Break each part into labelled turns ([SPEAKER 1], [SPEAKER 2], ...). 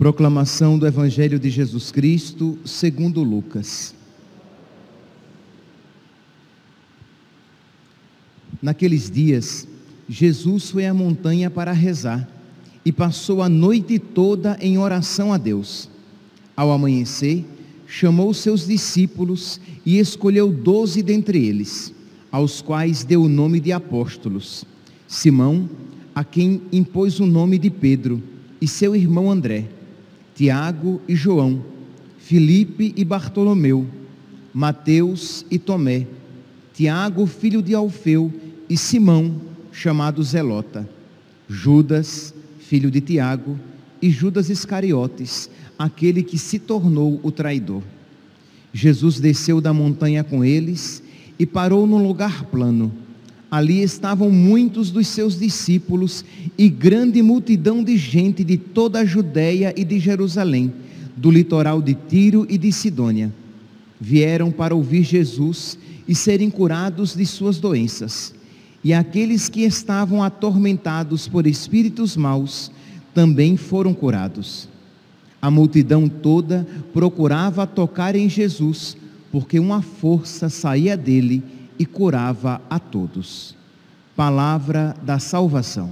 [SPEAKER 1] Proclamação do Evangelho de Jesus Cristo, segundo Lucas. Naqueles dias, Jesus foi à montanha para rezar e passou a noite toda em oração a Deus. Ao amanhecer, chamou seus discípulos e escolheu doze dentre eles, aos quais deu o nome de apóstolos: Simão, a quem impôs o nome de Pedro, e seu irmão André, Tiago e João, Filipe e Bartolomeu, Mateus e Tomé, Tiago, filho de Alfeu, e Simão, chamado Zelota, Judas, filho de Tiago, e Judas Iscariotes, aquele que se tornou o traidor. Jesus desceu da montanha com eles e parou num lugar plano Ali estavam muitos dos seus discípulos e grande multidão de gente de toda a Judéia e de Jerusalém, do litoral de Tiro e de Sidônia. Vieram para ouvir Jesus e serem curados de suas doenças. E aqueles que estavam atormentados por espíritos maus também foram curados. A multidão toda procurava tocar em Jesus, porque uma força saía dele e curava a todos. Palavra da salvação.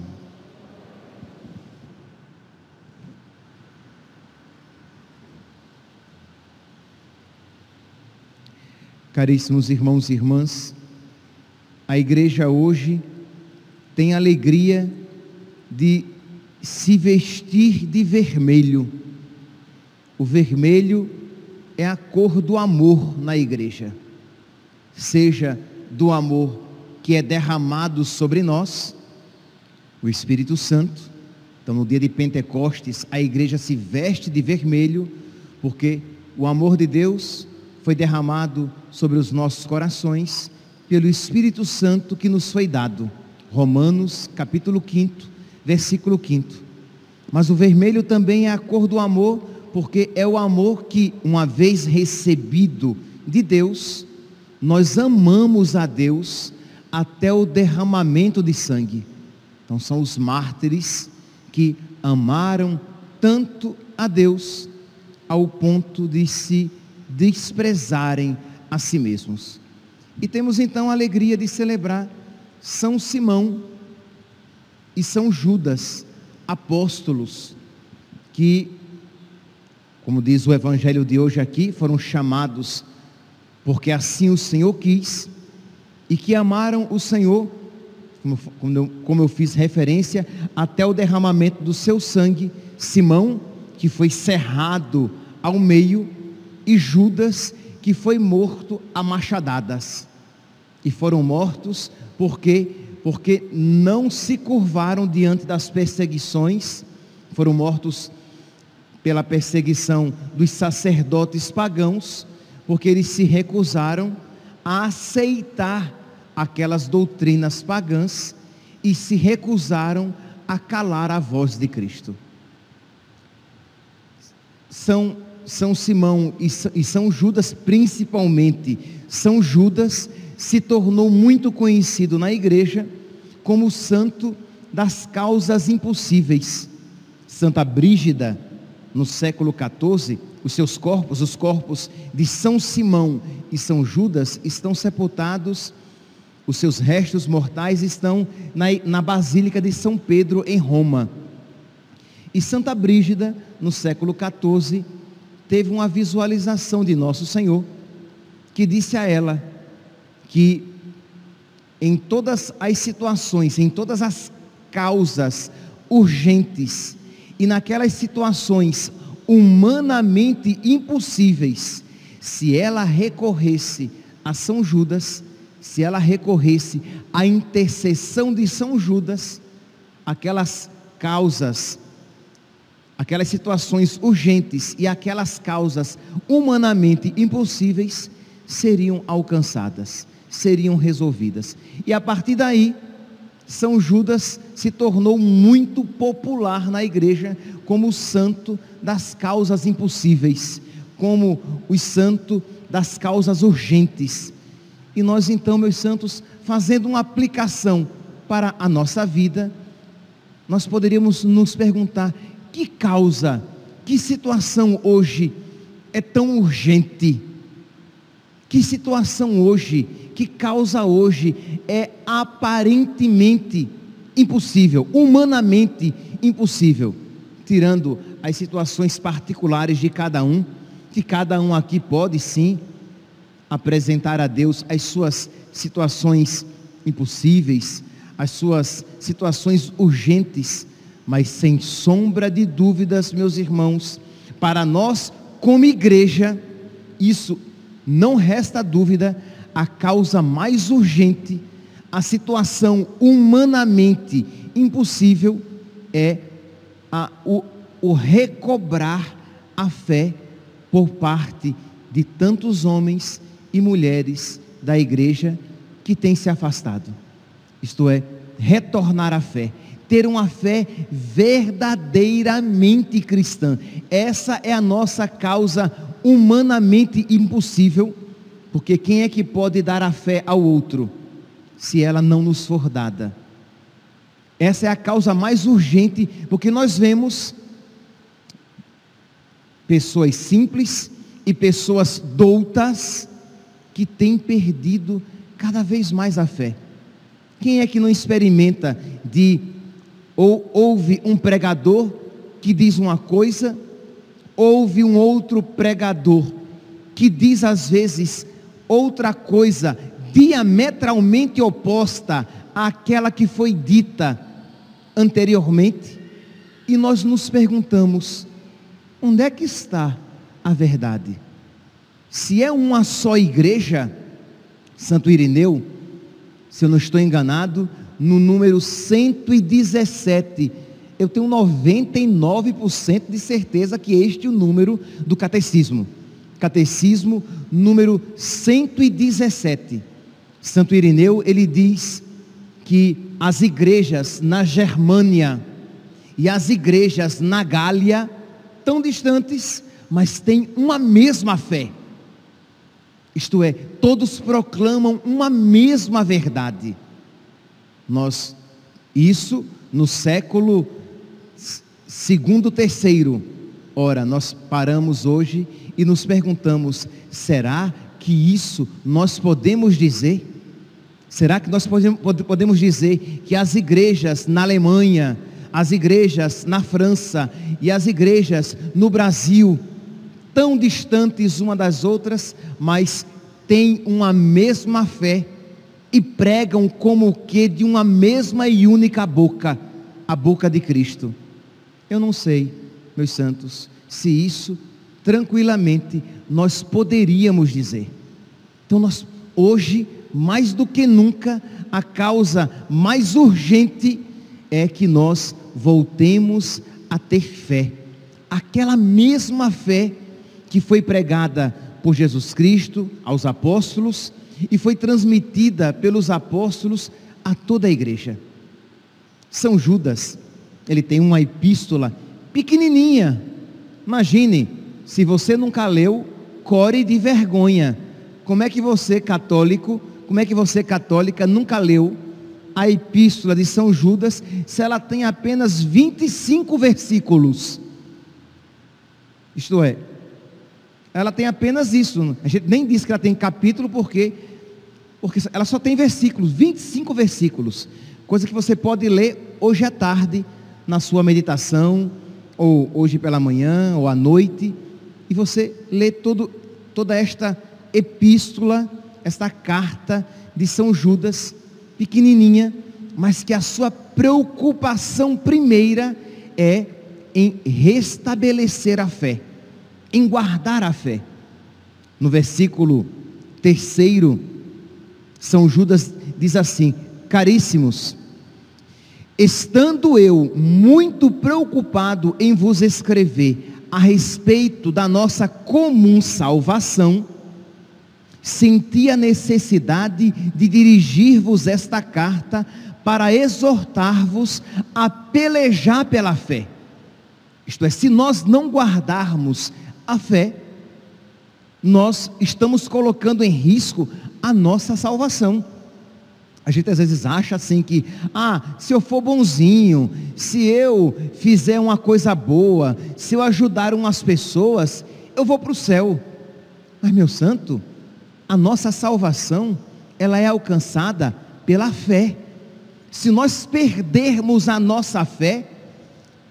[SPEAKER 1] Caríssimos irmãos e irmãs, a igreja hoje tem a alegria de se vestir de vermelho. O vermelho é a cor do amor na igreja. Seja do amor que é derramado sobre nós, o Espírito Santo. Então, no dia de Pentecostes, a igreja se veste de vermelho, porque o amor de Deus foi derramado sobre os nossos corações pelo Espírito Santo que nos foi dado. Romanos, capítulo 5, versículo 5. Mas o vermelho também é a cor do amor, porque é o amor que, uma vez recebido de Deus, nós amamos a Deus até o derramamento de sangue. Então são os mártires que amaram tanto a Deus ao ponto de se desprezarem a si mesmos. E temos então a alegria de celebrar São Simão e São Judas, apóstolos, que, como diz o evangelho de hoje aqui, foram chamados porque assim o Senhor quis, e que amaram o Senhor, como, eu, como eu fiz referência, até o derramamento do seu sangue, Simão, que foi cerrado ao meio, e Judas, que foi morto a machadadas. E foram mortos porque porque não se curvaram diante das perseguições, foram mortos pela perseguição dos sacerdotes pagãos, porque eles se recusaram a aceitar aquelas doutrinas pagãs e se recusaram a calar a voz de Cristo. São, São Simão e, e São Judas, principalmente, São Judas se tornou muito conhecido na igreja como o santo das causas impossíveis. Santa Brígida, no século XIV, os seus corpos, os corpos de São Simão e São Judas, estão sepultados, os seus restos mortais estão na, na Basílica de São Pedro, em Roma. E Santa Brígida, no século XIV, teve uma visualização de Nosso Senhor, que disse a ela que em todas as situações, em todas as causas urgentes, e naquelas situações humanamente impossíveis, se ela recorresse a São Judas, se ela recorresse à intercessão de São Judas, aquelas causas aquelas situações urgentes e aquelas causas humanamente impossíveis seriam alcançadas, seriam resolvidas. E a partir daí, São Judas se tornou muito popular na igreja como o santo das causas impossíveis, como o santo das causas urgentes. E nós então, meus santos, fazendo uma aplicação para a nossa vida, nós poderíamos nos perguntar: que causa, que situação hoje é tão urgente? Que situação hoje, que causa hoje é aparentemente impossível, humanamente impossível, tirando as situações particulares de cada um, que cada um aqui pode sim apresentar a Deus as suas situações impossíveis, as suas situações urgentes, mas sem sombra de dúvidas, meus irmãos, para nós, como igreja, isso não resta dúvida, a causa mais urgente, a situação humanamente impossível é a, o, o recobrar a fé por parte de tantos homens e mulheres da igreja que têm se afastado isto é, retornar à fé, ter uma fé verdadeiramente cristã. Essa é a nossa causa humanamente impossível, porque quem é que pode dar a fé ao outro se ela não nos for dada? Essa é a causa mais urgente, porque nós vemos pessoas simples e pessoas doutas que têm perdido cada vez mais a fé. Quem é que não experimenta de ou ouve um pregador que diz uma coisa, ouve um outro pregador que diz às vezes outra coisa diametralmente oposta àquela que foi dita anteriormente, e nós nos perguntamos: onde é que está a verdade? Se é uma só igreja, Santo Irineu, se eu não estou enganado, no número 117. Eu tenho 99% de certeza que este é o número do catecismo. Catecismo número 117. Santo Irineu, ele diz que as igrejas na Germânia e as igrejas na Gália, tão distantes, mas têm uma mesma fé. Isto é, todos proclamam uma mesma verdade. Nós, isso no século segundo, terceiro. Ora, nós paramos hoje e nos perguntamos: será que isso nós podemos dizer? Será que nós podemos dizer que as igrejas na Alemanha, as igrejas na França e as igrejas no Brasil tão distantes uma das outras, mas têm uma mesma fé e pregam como que de uma mesma e única boca, a boca de Cristo. Eu não sei, meus santos, se isso tranquilamente nós poderíamos dizer. Então nós hoje, mais do que nunca, a causa mais urgente é que nós voltemos a ter fé. Aquela mesma fé que foi pregada por Jesus Cristo aos apóstolos e foi transmitida pelos apóstolos a toda a igreja. São Judas, ele tem uma epístola pequenininha. Imagine, se você nunca leu, core de vergonha. Como é que você, católico, como é que você, católica, nunca leu a epístola de São Judas, se ela tem apenas 25 versículos? Isto é, ela tem apenas isso. A gente nem diz que ela tem capítulo porque porque ela só tem versículos, 25 versículos, coisa que você pode ler hoje à tarde na sua meditação ou hoje pela manhã ou à noite e você lê todo, toda esta epístola, esta carta de São Judas, pequenininha, mas que a sua preocupação primeira é em restabelecer a fé em guardar a fé. No versículo terceiro, São Judas diz assim: Caríssimos, Estando eu muito preocupado em vos escrever a respeito da nossa comum salvação, senti a necessidade de dirigir-vos esta carta para exortar-vos a pelejar pela fé. Isto é, se nós não guardarmos a fé, nós estamos colocando em risco a nossa salvação. A gente às vezes acha assim que, ah, se eu for bonzinho, se eu fizer uma coisa boa, se eu ajudar umas pessoas, eu vou para o céu. Mas meu santo, a nossa salvação, ela é alcançada pela fé. Se nós perdermos a nossa fé,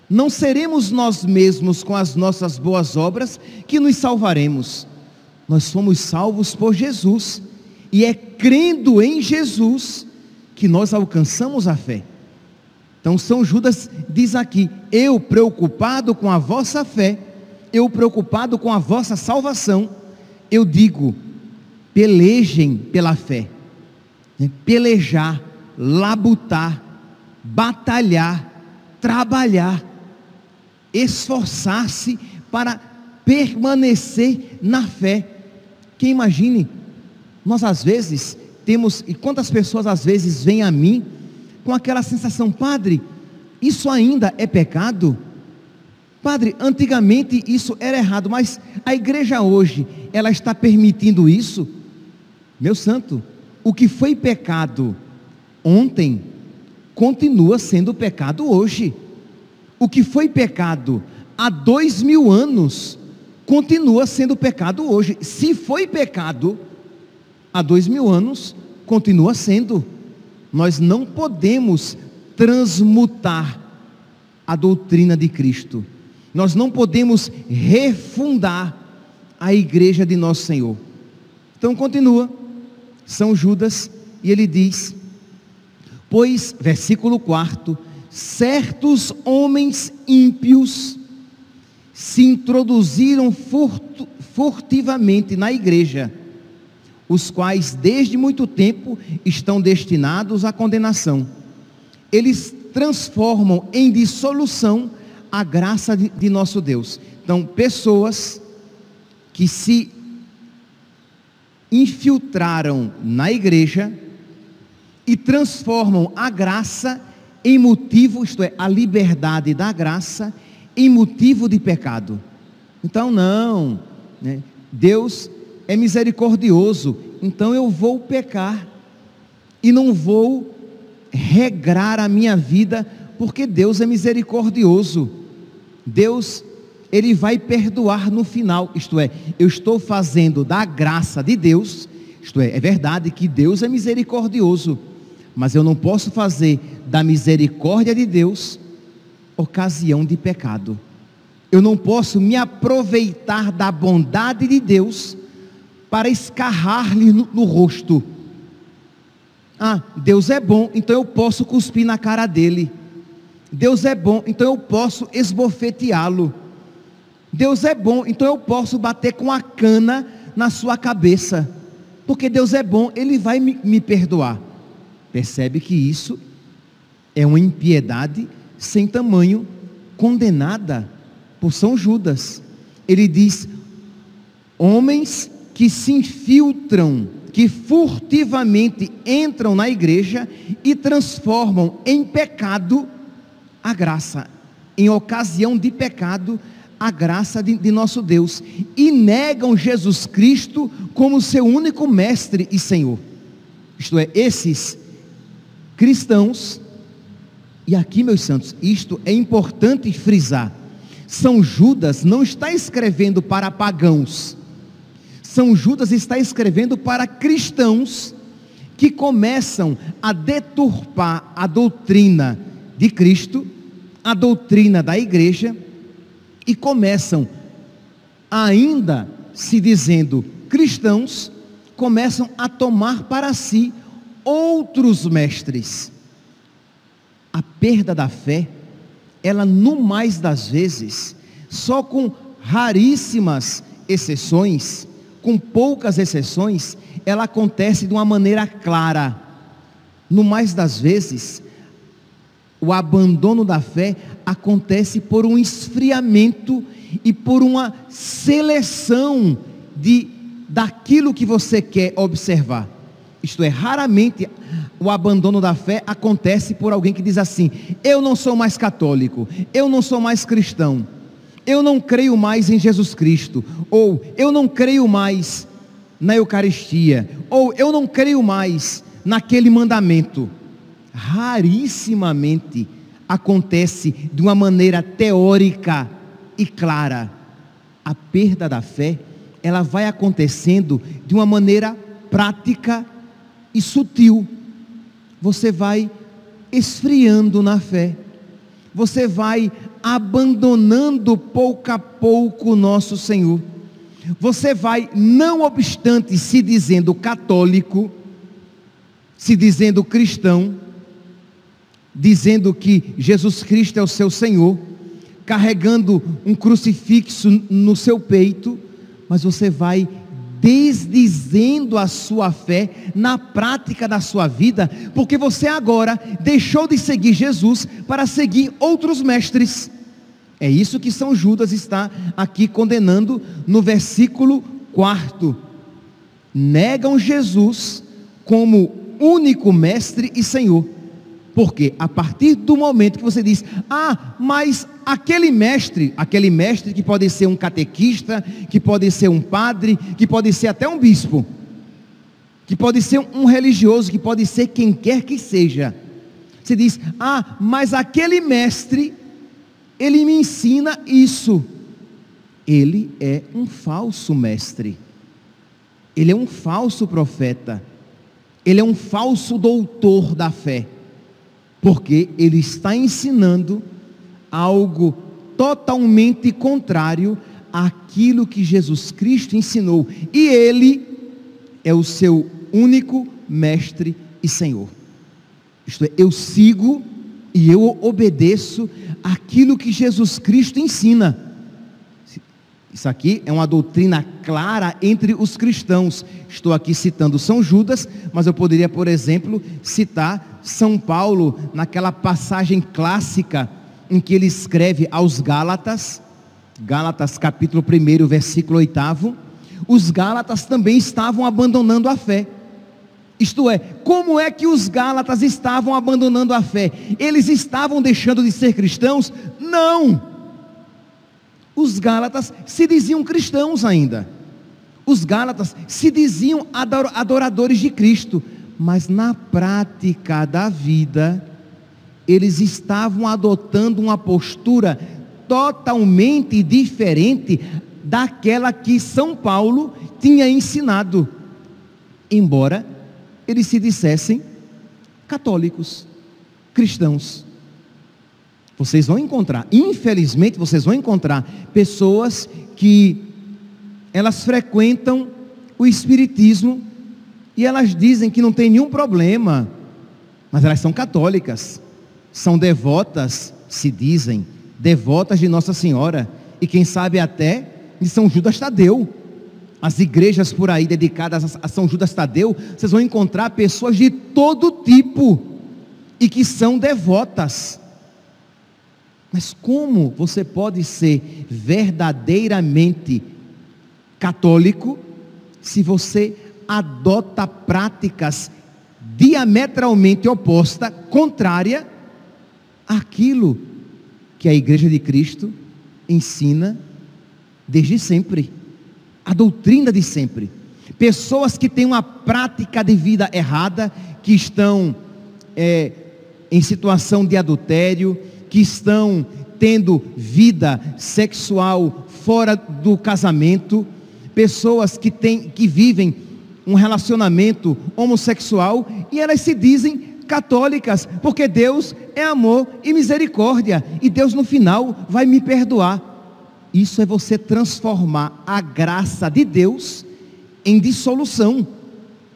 [SPEAKER 1] não seremos nós mesmos com as nossas boas obras que nos salvaremos. Nós somos salvos por Jesus. E é crendo em Jesus que nós alcançamos a fé. Então São Judas diz aqui: eu preocupado com a vossa fé, eu preocupado com a vossa salvação, eu digo, pelejem pela fé. Né? Pelejar, labutar, batalhar, trabalhar, esforçar-se para permanecer na fé. Que imagine, nós às vezes temos, e quantas pessoas às vezes vêm a mim com aquela sensação, padre, isso ainda é pecado? Padre, antigamente isso era errado, mas a igreja hoje, ela está permitindo isso? Meu santo, o que foi pecado ontem, continua sendo pecado hoje. O que foi pecado há dois mil anos, continua sendo pecado hoje. Se foi pecado há dois mil anos, continua sendo. Nós não podemos transmutar a doutrina de Cristo. Nós não podemos refundar a igreja de nosso Senhor. Então continua, São Judas, e ele diz: Pois, versículo 4: certos homens ímpios se introduziram furtivamente na igreja os quais desde muito tempo estão destinados à condenação. Eles transformam em dissolução a graça de, de nosso Deus. Então, pessoas que se infiltraram na igreja e transformam a graça em motivo, isto é, a liberdade da graça, em motivo de pecado. Então, não, né? Deus é misericordioso, então eu vou pecar e não vou regrar a minha vida, porque Deus é misericordioso. Deus, Ele vai perdoar no final, isto é, eu estou fazendo da graça de Deus, isto é, é verdade que Deus é misericordioso, mas eu não posso fazer da misericórdia de Deus ocasião de pecado. Eu não posso me aproveitar da bondade de Deus para escarrar-lhe no, no rosto. Ah, Deus é bom, então eu posso cuspir na cara dele. Deus é bom, então eu posso esbofeteá-lo. Deus é bom, então eu posso bater com a cana na sua cabeça. Porque Deus é bom, Ele vai me, me perdoar. Percebe que isso é uma impiedade sem tamanho, condenada por São Judas. Ele diz: homens que se infiltram, que furtivamente entram na igreja e transformam em pecado a graça, em ocasião de pecado, a graça de, de, nosso Deus e negam Jesus Cristo como seu único mestre e Senhor. Isto é, esses cristãos, e aqui, meus santos, isto é importante frisar. São Judas não está escrevendo para pagãos, são Judas está escrevendo para cristãos que começam a deturpar a doutrina de Cristo, a doutrina da igreja, e começam, ainda se dizendo cristãos, começam a tomar para si outros mestres. A perda da fé, ela no mais das vezes, só com raríssimas exceções, com poucas exceções, ela acontece de uma maneira clara. No mais das vezes, O abandono da fé acontece por um esfriamento e por uma seleção de daquilo que você quer observar. Isto é, raramente o abandono da fé acontece por alguém que diz assim: eu não sou mais católico, eu não sou mais cristão, eu não creio mais em Jesus Cristo, ou eu não creio mais na Eucaristia, ou eu não creio mais naquele mandamento. Rarissimamente acontece de uma maneira teórica e clara. A perda da fé, ela vai acontecendo de uma maneira prática e sutil. Você vai esfriando na fé. Você vai abandonando pouco a pouco o nosso Senhor. Você vai, não obstante se dizendo católico, se dizendo cristão, dizendo que Jesus Cristo é o seu Senhor, carregando um crucifixo no seu peito, mas você vai desdizendo a sua fé na prática da sua vida, porque você agora deixou de seguir Jesus para seguir outros mestres. É isso que São Judas está aqui condenando no versículo 4. Negam Jesus como único mestre e Senhor. Porque a partir do momento que você diz, ah, mas aquele mestre, aquele mestre que pode ser um catequista, que pode ser um padre, que pode ser até um bispo, que pode ser um religioso, que pode ser quem quer que seja. Você diz, ah, mas aquele mestre, ele me ensina isso. Ele é um falso mestre. Ele é um falso profeta. Ele é um falso doutor da fé porque ele está ensinando algo totalmente contrário àquilo que Jesus Cristo ensinou, e ele é o seu único mestre e Senhor. Isto é, eu sigo e eu obedeço aquilo que Jesus Cristo ensina. Isso aqui é uma doutrina clara entre os cristãos. Estou aqui citando São Judas, mas eu poderia, por exemplo, citar São Paulo naquela passagem clássica em que ele escreve aos Gálatas, Gálatas capítulo 1, versículo 8. Os Gálatas também estavam abandonando a fé. Isto é, como é que os Gálatas estavam abandonando a fé? Eles estavam deixando de ser cristãos? Não! Os Gálatas se diziam cristãos ainda. Os Gálatas se diziam adoradores de Cristo, mas na prática da vida, eles estavam adotando uma postura totalmente diferente daquela que São Paulo tinha ensinado, embora eles se dissessem católicos, cristãos. Vocês vão encontrar, infelizmente, vocês vão encontrar pessoas que elas frequentam o espiritismo e elas dizem que não tem nenhum problema, mas elas são católicas, são devotas, se dizem, devotas de Nossa Senhora e quem sabe até de São Judas Tadeu. As igrejas por aí dedicadas a São Judas Tadeu, vocês vão encontrar pessoas de todo tipo e que são devotas. Mas como você pode ser verdadeiramente católico se você adota práticas diametralmente opostas, contrária àquilo que a Igreja de Cristo ensina desde sempre, a doutrina de sempre. Pessoas que têm uma prática de vida errada, que estão é, em situação de adultério, que estão tendo vida sexual fora do casamento, pessoas que, têm, que vivem um relacionamento homossexual e elas se dizem católicas, porque Deus é amor e misericórdia, e Deus no final vai me perdoar. Isso é você transformar a graça de Deus em dissolução.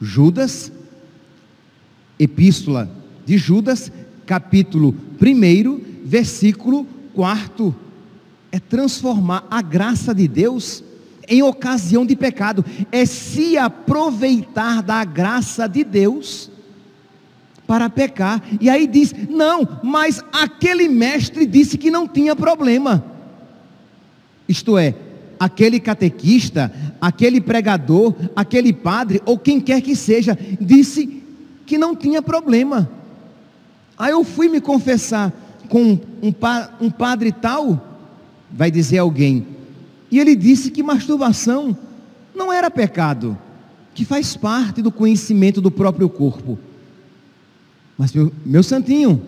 [SPEAKER 1] Judas, Epístola de Judas, capítulo 1, versículo 4. É transformar a graça de Deus em ocasião de pecado. É se aproveitar da graça de Deus para pecar. E aí diz: não, mas aquele mestre disse que não tinha problema. Isto é, aquele catequista, aquele pregador, aquele padre, ou quem quer que seja, disse que não tinha problema. Aí eu fui me confessar com um, um padre tal, vai dizer alguém, e ele disse que masturbação não era pecado, que faz parte do conhecimento do próprio corpo. Mas meu, meu santinho,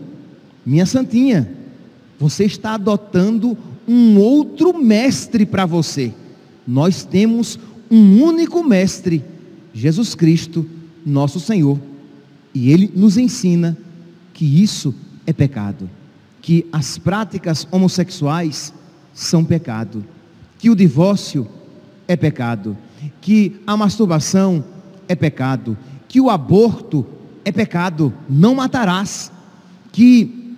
[SPEAKER 1] minha santinha, você está adotando um outro mestre para você. Nós temos um único mestre, Jesus Cristo, nosso Senhor. E ele nos ensina que isso é pecado, que as práticas homossexuais são pecado, que o divórcio é pecado, que a masturbação é pecado, que o aborto é pecado, não matarás, que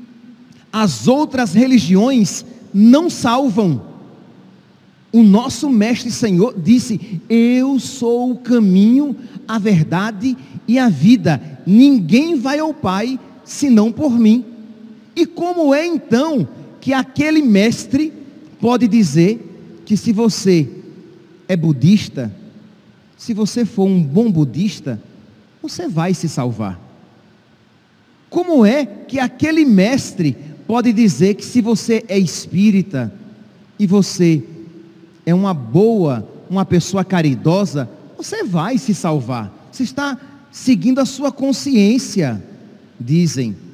[SPEAKER 1] as outras religiões não salvam. O nosso mestre Senhor disse: Eu sou o caminho, a verdade e a vida. Ninguém vai ao Pai senão por mim. E como é então que aquele mestre pode dizer que se você é budista, se você for um bom budista, você vai se salvar? Como é que aquele mestre pode dizer que se você é espírita e você é uma boa, uma pessoa caridosa, você vai se salvar. Você está seguindo a sua consciência, dizem.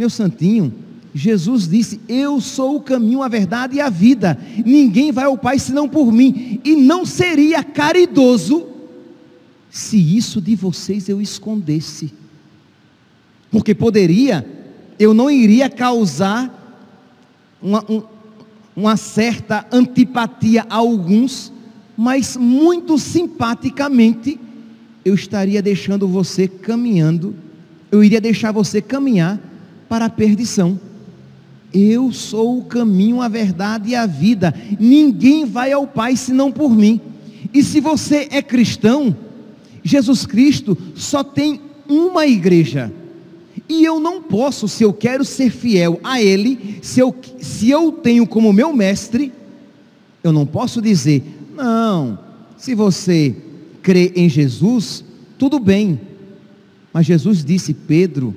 [SPEAKER 1] Meu santinho, Jesus disse: Eu sou o caminho, a verdade e a vida. Ninguém vai ao Pai senão por mim. E não seria caridoso se isso de vocês eu escondesse. Porque poderia eu não iria causar uma, um, uma certa antipatia a alguns, mas muito simpaticamente eu estaria deixando você caminhando, eu iria deixar você caminhar para a perdição. Eu sou o caminho, a verdade e a vida. Ninguém vai ao Pai senão por mim. E se você é cristão, Jesus Cristo só tem uma igreja. E eu não posso, se eu quero ser fiel a Ele, se eu, se eu tenho como meu mestre, eu não posso dizer, não, se você crê em Jesus, tudo bem. Mas Jesus disse: Pedro,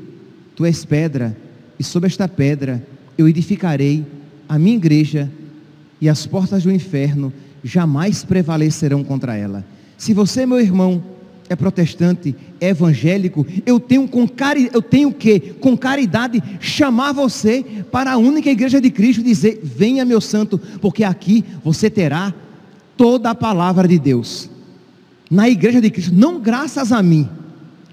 [SPEAKER 1] tu és pedra, e sobre esta pedra eu edificarei a minha igreja, e as portas do inferno jamais prevalecerão contra ela. Se você, meu irmão, é protestante, é evangélico, eu tenho com cari, eu tenho que com caridade chamar você para a única igreja de Cristo e dizer: "Venha, meu santo, porque aqui você terá toda a palavra de Deus". Na igreja de Cristo, não graças a mim,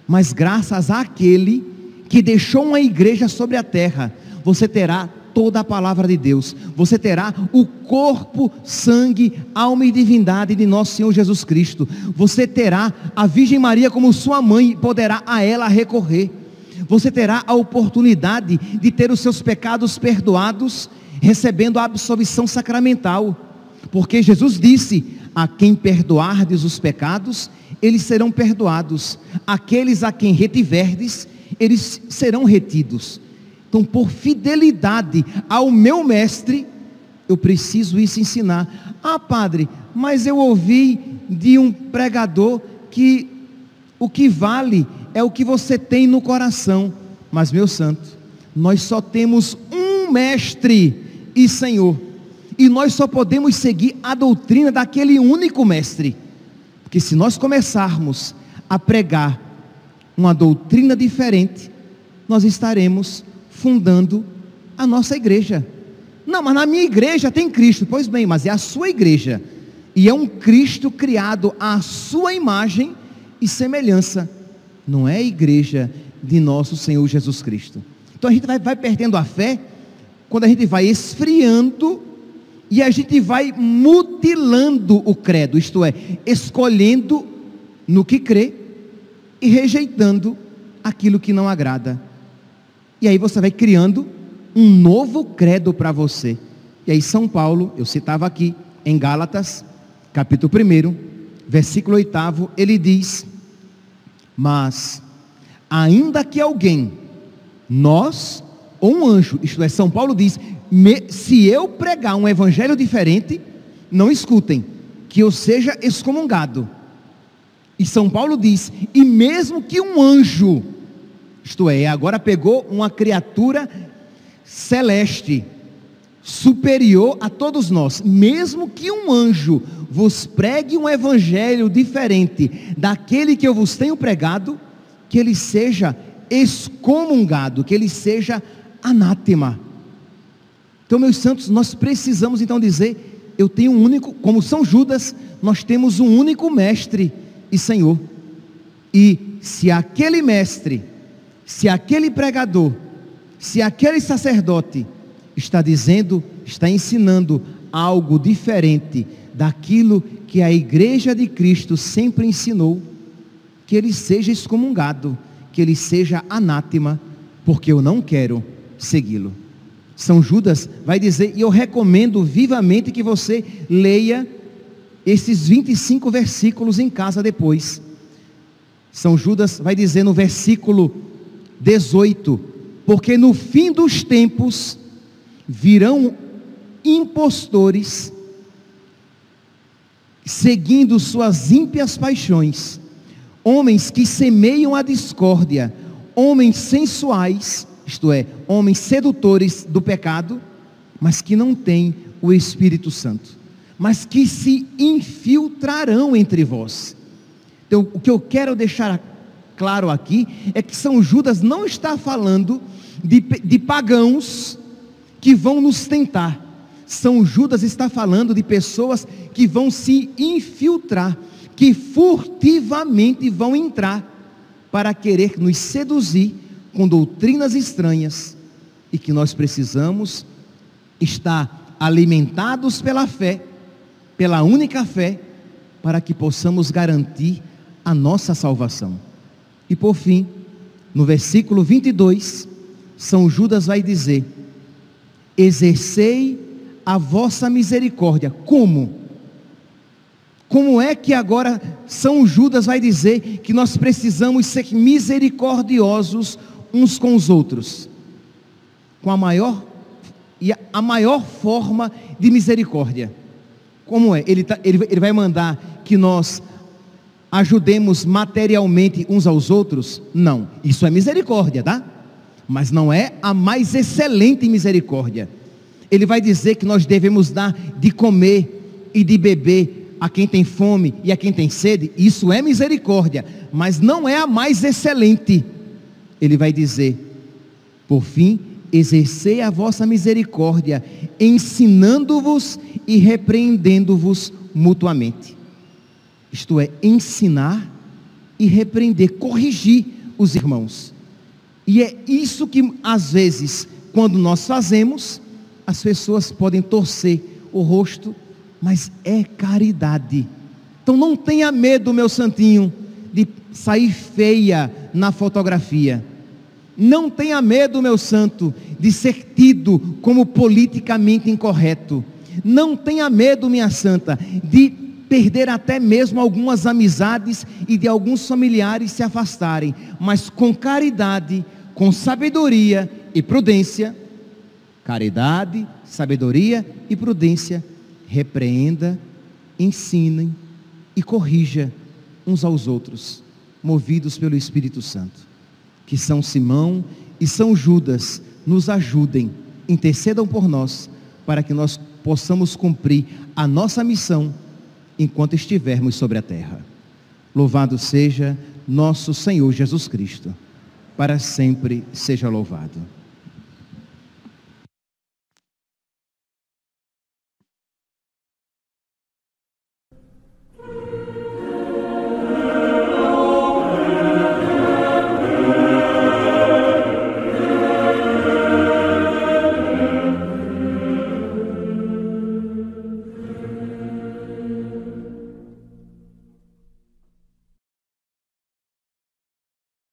[SPEAKER 1] mas graças àquele que deixou uma igreja sobre a terra, você terá toda a palavra de Deus. Você terá o corpo, sangue, alma e divindade de nosso Senhor Jesus Cristo. Você terá a Virgem Maria como sua mãe e poderá a ela recorrer. Você terá a oportunidade de ter os seus pecados perdoados, recebendo a absolvição sacramental. Porque Jesus disse: A quem perdoardes os pecados, eles serão perdoados. Aqueles a quem retiverdes, eles serão retidos. Então, por fidelidade ao meu mestre, eu preciso isso ensinar. Ah, padre, mas eu ouvi de um pregador que o que vale é o que você tem no coração. Mas, meu santo, nós só temos um mestre e Senhor. E nós só podemos seguir a doutrina daquele único mestre. Porque se nós começarmos a pregar uma doutrina diferente, nós estaremos fundando a nossa igreja. Não, mas na minha igreja tem Cristo. Pois bem, mas é a sua igreja. E é um Cristo criado à sua imagem e semelhança. Não é a igreja de nosso Senhor Jesus Cristo. Então a gente vai, vai perdendo a fé quando a gente vai esfriando e a gente vai mutilando o credo, isto é, escolhendo no que crê e rejeitando aquilo que não agrada. E aí você vai criando um novo credo para você. E aí São Paulo, eu citava aqui em Gálatas, capítulo 1, versículo 8, ele diz: Mas ainda que alguém, nós ou um anjo, isto é, São Paulo diz: se eu pregar um evangelho diferente, não escutem, que eu seja excomungado. E São Paulo diz: e mesmo que um anjo, isto é, agora pegou uma criatura celeste, superior a todos nós, mesmo que um anjo vos pregue um evangelho diferente daquele que eu vos tenho pregado, que ele seja excomungado, que ele seja anátema. Então, meus santos, nós precisamos então dizer: eu tenho um único, como São Judas, nós temos um único mestre e Senhor. E se aquele mestre, se aquele pregador, se aquele sacerdote está dizendo, está ensinando algo diferente daquilo que a igreja de Cristo sempre ensinou, que ele seja excomungado, que ele seja anátema, porque eu não quero segui-lo. São Judas vai dizer, e eu recomendo vivamente que você leia esses 25 versículos em casa depois. São Judas vai dizer no versículo 18: Porque no fim dos tempos virão impostores, seguindo suas ímpias paixões, homens que semeiam a discórdia, homens sensuais, isto é, homens sedutores do pecado, mas que não têm o Espírito Santo, mas que se infiltrarão entre vós. Então, o que eu quero deixar claro aqui é que São Judas não está falando de, de pagãos que vão nos tentar. São Judas está falando de pessoas que vão se infiltrar, que furtivamente vão entrar para querer nos seduzir com doutrinas estranhas e que nós precisamos estar alimentados pela fé, pela única fé, para que possamos garantir a nossa salvação. E por fim, no versículo 22, São Judas vai dizer: Exercei a vossa misericórdia. Como? Como é que agora São Judas vai dizer que nós precisamos ser misericordiosos uns com os outros, com a maior e a maior forma de misericórdia. Como é? Ele, tá, ele, ele vai mandar que nós ajudemos materialmente uns aos outros? Não, isso é misericórdia, tá? Mas não é a mais excelente misericórdia. Ele vai dizer que nós devemos dar de comer e de beber a quem tem fome e a quem tem sede. Isso é misericórdia, mas não é a mais excelente ele vai dizer: por fim, exercei a vossa misericórdia, ensinando-vos e repreendendo-vos mutuamente. Isto é, ensinar e repreender, corrigir os irmãos. E é isso que, às vezes, quando nós fazemos, as pessoas podem torcer o rosto, mas é caridade. Então não tenha medo, meu santinho, de sair feia na fotografia. Não tenha medo, meu santo, de ser tido como politicamente incorreto. Não tenha medo, minha santa, de perder até mesmo algumas amizades e de alguns familiares se afastarem, mas com caridade, com sabedoria e prudência, caridade, sabedoria e prudência, repreenda, ensinem e corrija uns aos outros, movidos pelo Espírito Santo que São Simão e São Judas nos ajudem, intercedam por nós, para que nós possamos cumprir a nossa missão enquanto estivermos sobre a terra. Louvado seja nosso Senhor Jesus Cristo, para sempre seja louvado.